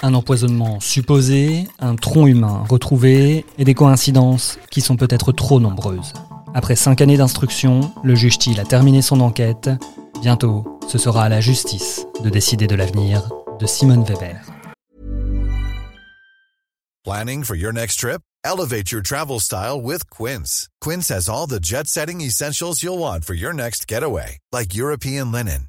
Un empoisonnement supposé, un tronc humain retrouvé et des coïncidences qui sont peut-être trop nombreuses. Après cinq années d'instruction, le juge Thiel a terminé son enquête. Bientôt, ce sera à la justice de décider de l'avenir de Simone Weber. Planning for your next trip? Elevate your travel style with Quince. Quince has all the jet setting essentials you'll want for your next getaway, like European linen,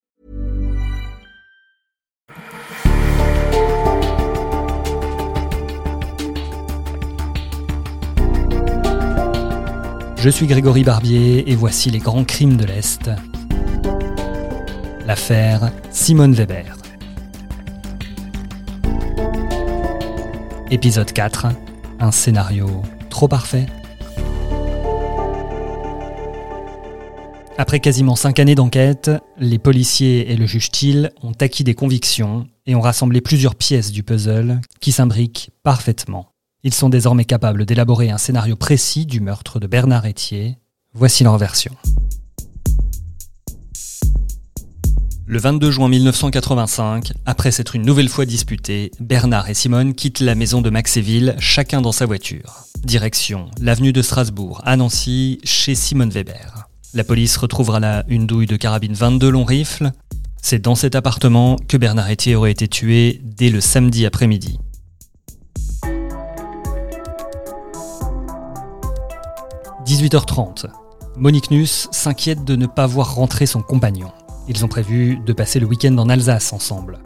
Je suis Grégory Barbier et voici les grands crimes de l'Est. L'affaire Simone Weber. Épisode 4. Un scénario trop parfait Après quasiment cinq années d'enquête, les policiers et le juge Thiel ont acquis des convictions et ont rassemblé plusieurs pièces du puzzle qui s'imbriquent parfaitement. Ils sont désormais capables d'élaborer un scénario précis du meurtre de Bernard Etier. Voici leur version. Le 22 juin 1985, après s'être une nouvelle fois disputés, Bernard et Simone quittent la maison de Maxéville, chacun dans sa voiture. Direction l'avenue de Strasbourg, à Nancy, chez Simone Weber. La police retrouvera là une douille de carabine 22 long rifles. C'est dans cet appartement que Bernard Etier aurait été tué dès le samedi après-midi. 18h30. Monique Nuss s'inquiète de ne pas voir rentrer son compagnon. Ils ont prévu de passer le week-end en Alsace ensemble.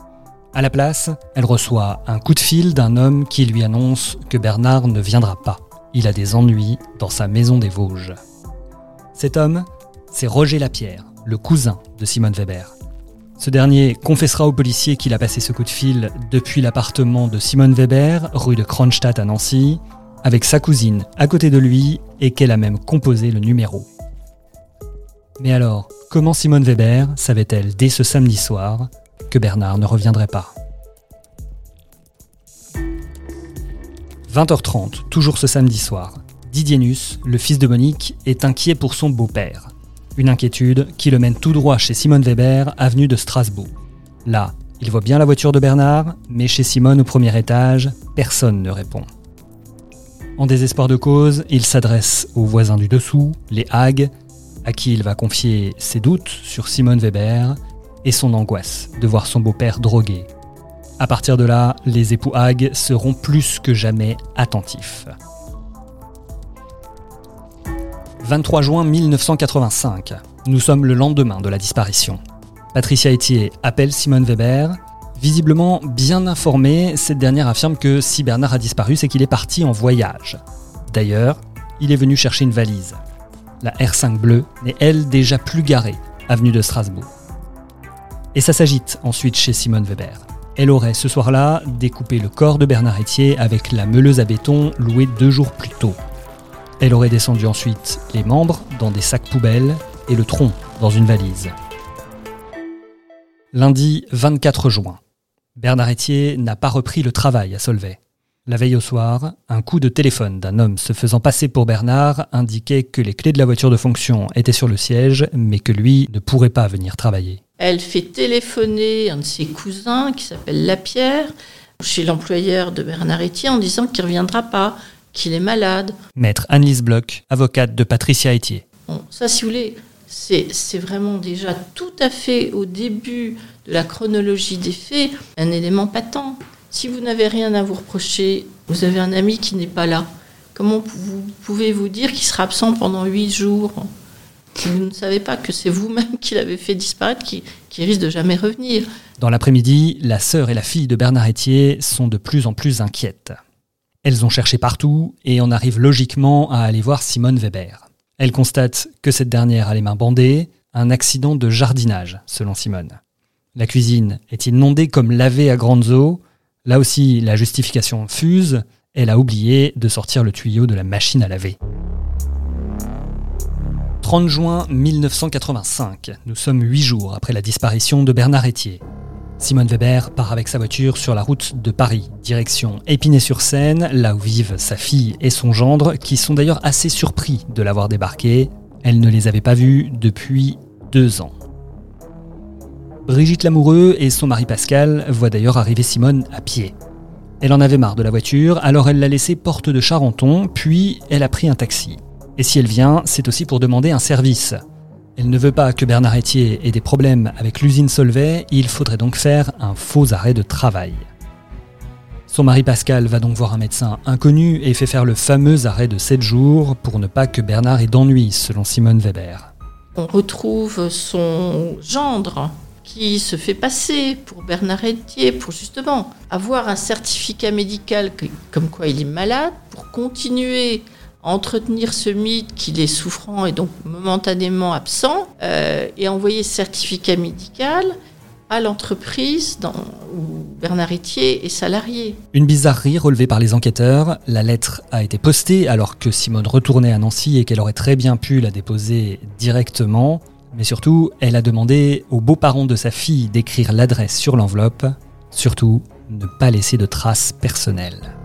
À la place, elle reçoit un coup de fil d'un homme qui lui annonce que Bernard ne viendra pas. Il a des ennuis dans sa maison des Vosges. Cet homme, c'est Roger Lapierre, le cousin de Simone Weber. Ce dernier confessera aux policiers qu'il a passé ce coup de fil depuis l'appartement de Simone Weber, rue de Kronstadt à Nancy, avec sa cousine à côté de lui et qu'elle a même composé le numéro. Mais alors, comment Simone Weber savait-elle dès ce samedi soir que Bernard ne reviendrait pas? 20h30, toujours ce samedi soir, Didier Nuss, le fils de Monique, est inquiet pour son beau-père. Une inquiétude qui le mène tout droit chez Simone Weber, avenue de Strasbourg. Là, il voit bien la voiture de Bernard, mais chez Simone au premier étage, personne ne répond. En désespoir de cause, il s'adresse aux voisins du dessous, les Hagues, à qui il va confier ses doutes sur Simone Weber et son angoisse de voir son beau-père drogué. À partir de là, les époux Hague seront plus que jamais attentifs. 23 juin 1985. Nous sommes le lendemain de la disparition. Patricia Etier appelle Simone Weber Visiblement bien informée, cette dernière affirme que si Bernard a disparu, c'est qu'il est parti en voyage. D'ailleurs, il est venu chercher une valise. La R5 bleue n'est elle déjà plus garée, avenue de Strasbourg. Et ça s'agite ensuite chez Simone Weber. Elle aurait ce soir-là découpé le corps de Bernard Etier avec la meuleuse à béton louée deux jours plus tôt. Elle aurait descendu ensuite les membres dans des sacs poubelles et le tronc dans une valise. Lundi 24 juin. Bernard Etier n'a pas repris le travail à Solvay. La veille au soir, un coup de téléphone d'un homme se faisant passer pour Bernard indiquait que les clés de la voiture de fonction étaient sur le siège, mais que lui ne pourrait pas venir travailler. Elle fait téléphoner un de ses cousins qui s'appelle Lapierre chez l'employeur de Bernard Etier en disant qu'il ne reviendra pas, qu'il est malade. Maître Annelise Bloch, avocate de Patricia Etier. Bon, ça, si vous voulez, c'est vraiment déjà tout à fait au début de la chronologie des faits un élément patent. Si vous n'avez rien à vous reprocher, vous avez un ami qui n'est pas là. Comment vous pouvez vous dire qu'il sera absent pendant huit jours? Vous ne savez pas que c'est vous-même qui l'avez fait disparaître, qui, qui risque de jamais revenir. Dans l'après-midi, la sœur et la fille de Bernard Etier sont de plus en plus inquiètes. Elles ont cherché partout et en arrivent logiquement à aller voir Simone Weber. Elle constate que cette dernière a les mains bandées, un accident de jardinage, selon Simone. La cuisine est inondée comme lavée à grandes eaux? Là aussi, la justification fuse. Elle a oublié de sortir le tuyau de la machine à laver. 30 juin 1985, nous sommes huit jours après la disparition de Bernard Etier. Simone Weber part avec sa voiture sur la route de Paris, direction Épinay-sur-Seine, là où vivent sa fille et son gendre, qui sont d'ailleurs assez surpris de l'avoir débarqué. Elle ne les avait pas vus depuis deux ans. Brigitte Lamoureux et son mari Pascal voient d'ailleurs arriver Simone à pied. Elle en avait marre de la voiture, alors elle l'a laissée porte de Charenton, puis elle a pris un taxi. Et si elle vient, c'est aussi pour demander un service. Elle ne veut pas que Bernard Etier ait des problèmes avec l'usine Solvay, il faudrait donc faire un faux arrêt de travail. Son mari Pascal va donc voir un médecin inconnu et fait faire le fameux arrêt de 7 jours pour ne pas que Bernard ait d'ennui, selon Simone Weber. On retrouve son gendre qui se fait passer pour Bernard Etier pour justement avoir un certificat médical comme quoi il est malade, pour continuer entretenir ce mythe qu'il est souffrant et donc momentanément absent, euh, et envoyer ce certificat médical à l'entreprise où Bernard est salarié. Une bizarrerie relevée par les enquêteurs, la lettre a été postée alors que Simone retournait à Nancy et qu'elle aurait très bien pu la déposer directement, mais surtout, elle a demandé aux beaux-parents de sa fille d'écrire l'adresse sur l'enveloppe, surtout ne pas laisser de traces personnelles.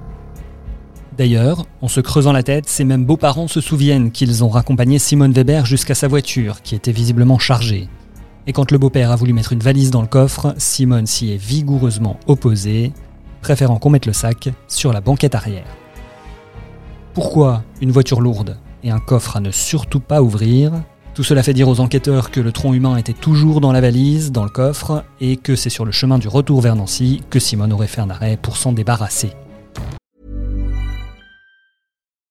D'ailleurs, en se creusant la tête, ses mêmes beaux-parents se souviennent qu'ils ont raccompagné Simone Weber jusqu'à sa voiture, qui était visiblement chargée. Et quand le beau-père a voulu mettre une valise dans le coffre, Simone s'y est vigoureusement opposée, préférant qu'on mette le sac sur la banquette arrière. Pourquoi une voiture lourde et un coffre à ne surtout pas ouvrir? Tout cela fait dire aux enquêteurs que le tronc humain était toujours dans la valise, dans le coffre, et que c'est sur le chemin du retour vers Nancy que Simone aurait fait un arrêt pour s'en débarrasser.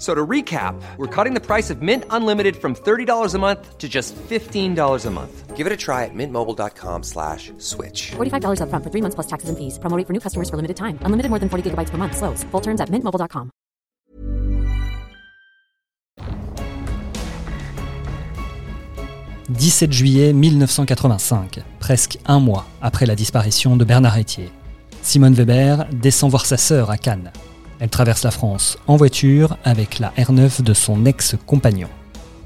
So to recap, we're cutting the price of Mint Unlimited from $30 a month to just $15 a month. Give it a try at mintmobile.com slash switch. $45 upfront for three months plus taxes and fees. Promoting for new customers for limited time. Unlimited more than 40 gigabytes per month. Slows. Full terms at mintmobile.com. « 17 juillet 1985, presque un mois après la disparition de Bernard Etier. Simone Weber descend voir sa sœur à Cannes. Elle traverse la France en voiture avec la R9 de son ex-compagnon.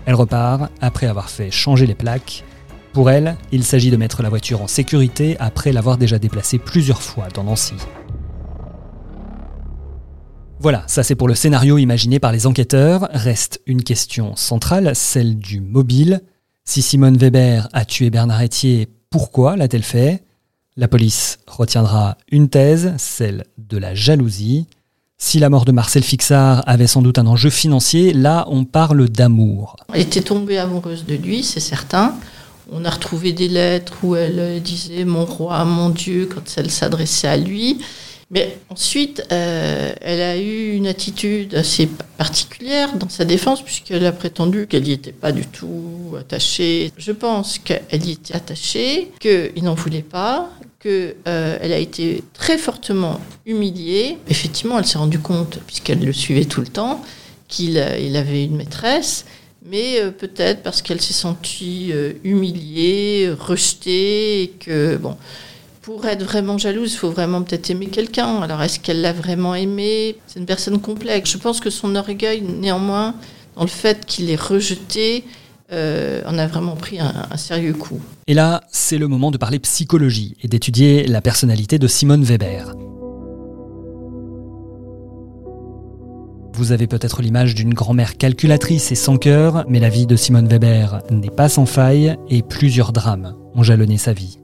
Elle repart après avoir fait changer les plaques. Pour elle, il s'agit de mettre la voiture en sécurité après l'avoir déjà déplacée plusieurs fois dans Nancy. Voilà, ça c'est pour le scénario imaginé par les enquêteurs. Reste une question centrale, celle du mobile. Si Simone Weber a tué Bernard Etier, pourquoi l'a-t-elle fait? La police retiendra une thèse, celle de la jalousie. Si la mort de Marcel Fixard avait sans doute un enjeu financier, là on parle d'amour. Elle était tombée amoureuse de lui, c'est certain. On a retrouvé des lettres où elle disait mon roi, mon Dieu, quand elle s'adressait à lui. Mais ensuite, euh, elle a eu une attitude assez particulière dans sa défense, puisqu'elle a prétendu qu'elle n'y était pas du tout attachée. Je pense qu'elle y était attachée, qu'il n'en voulait pas, qu'elle euh, a été très fortement humiliée. Effectivement, elle s'est rendue compte, puisqu'elle le suivait tout le temps, qu'il euh, avait une maîtresse, mais euh, peut-être parce qu'elle s'est sentie humiliée, rejetée, et que, bon, pour être vraiment jalouse, il faut vraiment peut-être aimer quelqu'un. Alors, est-ce qu'elle l'a vraiment aimé? C'est une personne complexe. Je pense que son orgueil, néanmoins, dans le fait qu'il est rejeté, euh, on a vraiment pris un, sérieux coup. Et là, c'est le moment de parler psychologie et d'étudier la personnalité de Simone Weber. Vous avez peut-être l'image d'une grand-mère calculatrice et sans cœur, mais la vie de Simone Weber n'est pas sans faille et plusieurs drames ont jalonné sa vie.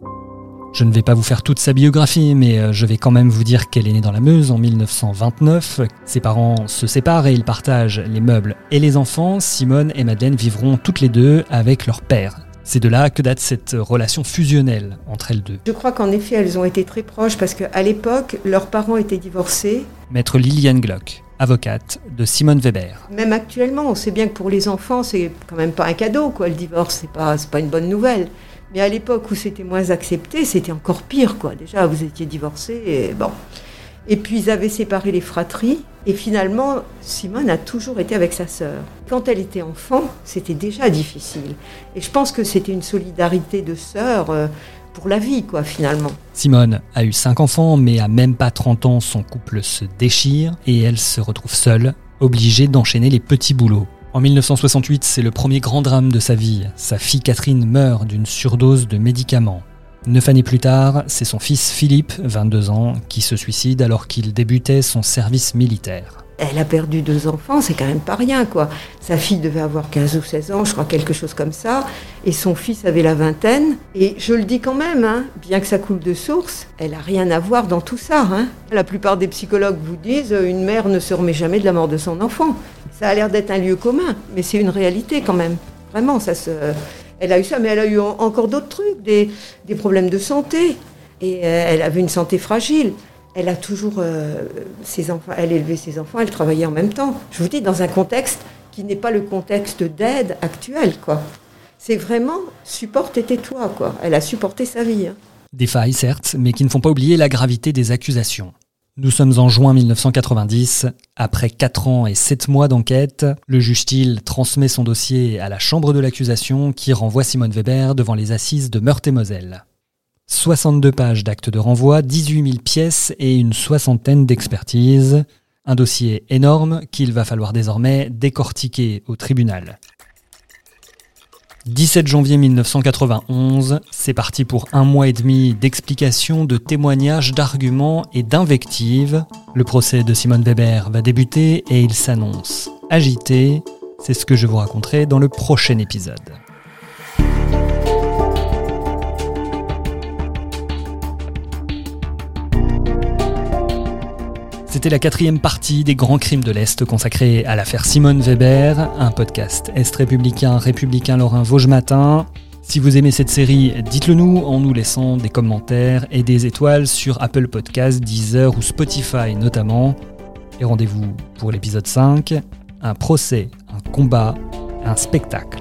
Je ne vais pas vous faire toute sa biographie, mais euh, je vais quand même vous dire qu'elle est née dans la Meuse en 1929. Ses parents se séparent et ils partagent les meubles et les enfants. Simone et Madeleine vivront toutes les deux avec leur père. C'est de là que date cette relation fusionnelle entre elles deux. Je crois qu'en effet, elles ont été très proches parce qu'à l'époque, leurs parents étaient divorcés. Maître Liliane Glock, avocate de Simone Weber. Même actuellement, on sait bien que pour les enfants, c'est quand même pas un cadeau, quoi. Le divorce, c'est pas, pas une bonne nouvelle. Mais à l'époque où c'était moins accepté, c'était encore pire, quoi. Déjà, vous étiez divorcé, bon. Et puis ils avaient séparé les fratries. Et finalement, Simone a toujours été avec sa sœur. Quand elle était enfant, c'était déjà difficile. Et je pense que c'était une solidarité de sœurs euh, pour la vie, quoi, finalement. Simone a eu cinq enfants, mais à même pas 30 ans, son couple se déchire et elle se retrouve seule, obligée d'enchaîner les petits boulots. En 1968, c'est le premier grand drame de sa vie. Sa fille Catherine meurt d'une surdose de médicaments. Neuf années plus tard, c'est son fils Philippe, 22 ans, qui se suicide alors qu'il débutait son service militaire. Elle a perdu deux enfants, c'est quand même pas rien, quoi. Sa fille devait avoir 15 ou 16 ans, je crois, quelque chose comme ça. Et son fils avait la vingtaine. Et je le dis quand même, hein, bien que ça coule de source, elle a rien à voir dans tout ça. Hein. La plupart des psychologues vous disent une mère ne se remet jamais de la mort de son enfant. Ça a l'air d'être un lieu commun, mais c'est une réalité quand même. Vraiment, ça. Elle a eu ça, mais elle a eu encore d'autres trucs, des, des, problèmes de santé. Et euh, elle avait une santé fragile. Elle a toujours euh, ses enfants, elle élevait ses enfants, elle travaillait en même temps. Je vous dis, dans un contexte qui n'est pas le contexte d'aide actuel, quoi. C'est vraiment supporte et tais-toi, quoi. Elle a supporté sa vie. Hein. Des failles, certes, mais qui ne font pas oublier la gravité des accusations. Nous sommes en juin 1990. Après 4 ans et 7 mois d'enquête, le juge Thiel transmet son dossier à la chambre de l'accusation qui renvoie Simone Weber devant les assises de Meurthe-et-Moselle. 62 pages d'actes de renvoi, 18 000 pièces et une soixantaine d'expertises. Un dossier énorme qu'il va falloir désormais décortiquer au tribunal. 17 janvier 1991, c'est parti pour un mois et demi d'explications, de témoignages, d'arguments et d'invectives. Le procès de Simone Weber va débuter et il s'annonce agité. C'est ce que je vous raconterai dans le prochain épisode. C'était la quatrième partie des grands crimes de l'Est consacrée à l'affaire Simone Weber, un podcast Est républicain, républicain lorrain Vosges Matin. Si vous aimez cette série, dites-le nous en nous laissant des commentaires et des étoiles sur Apple Podcasts, Deezer ou Spotify notamment. Et rendez-vous pour l'épisode 5, un procès, un combat, un spectacle.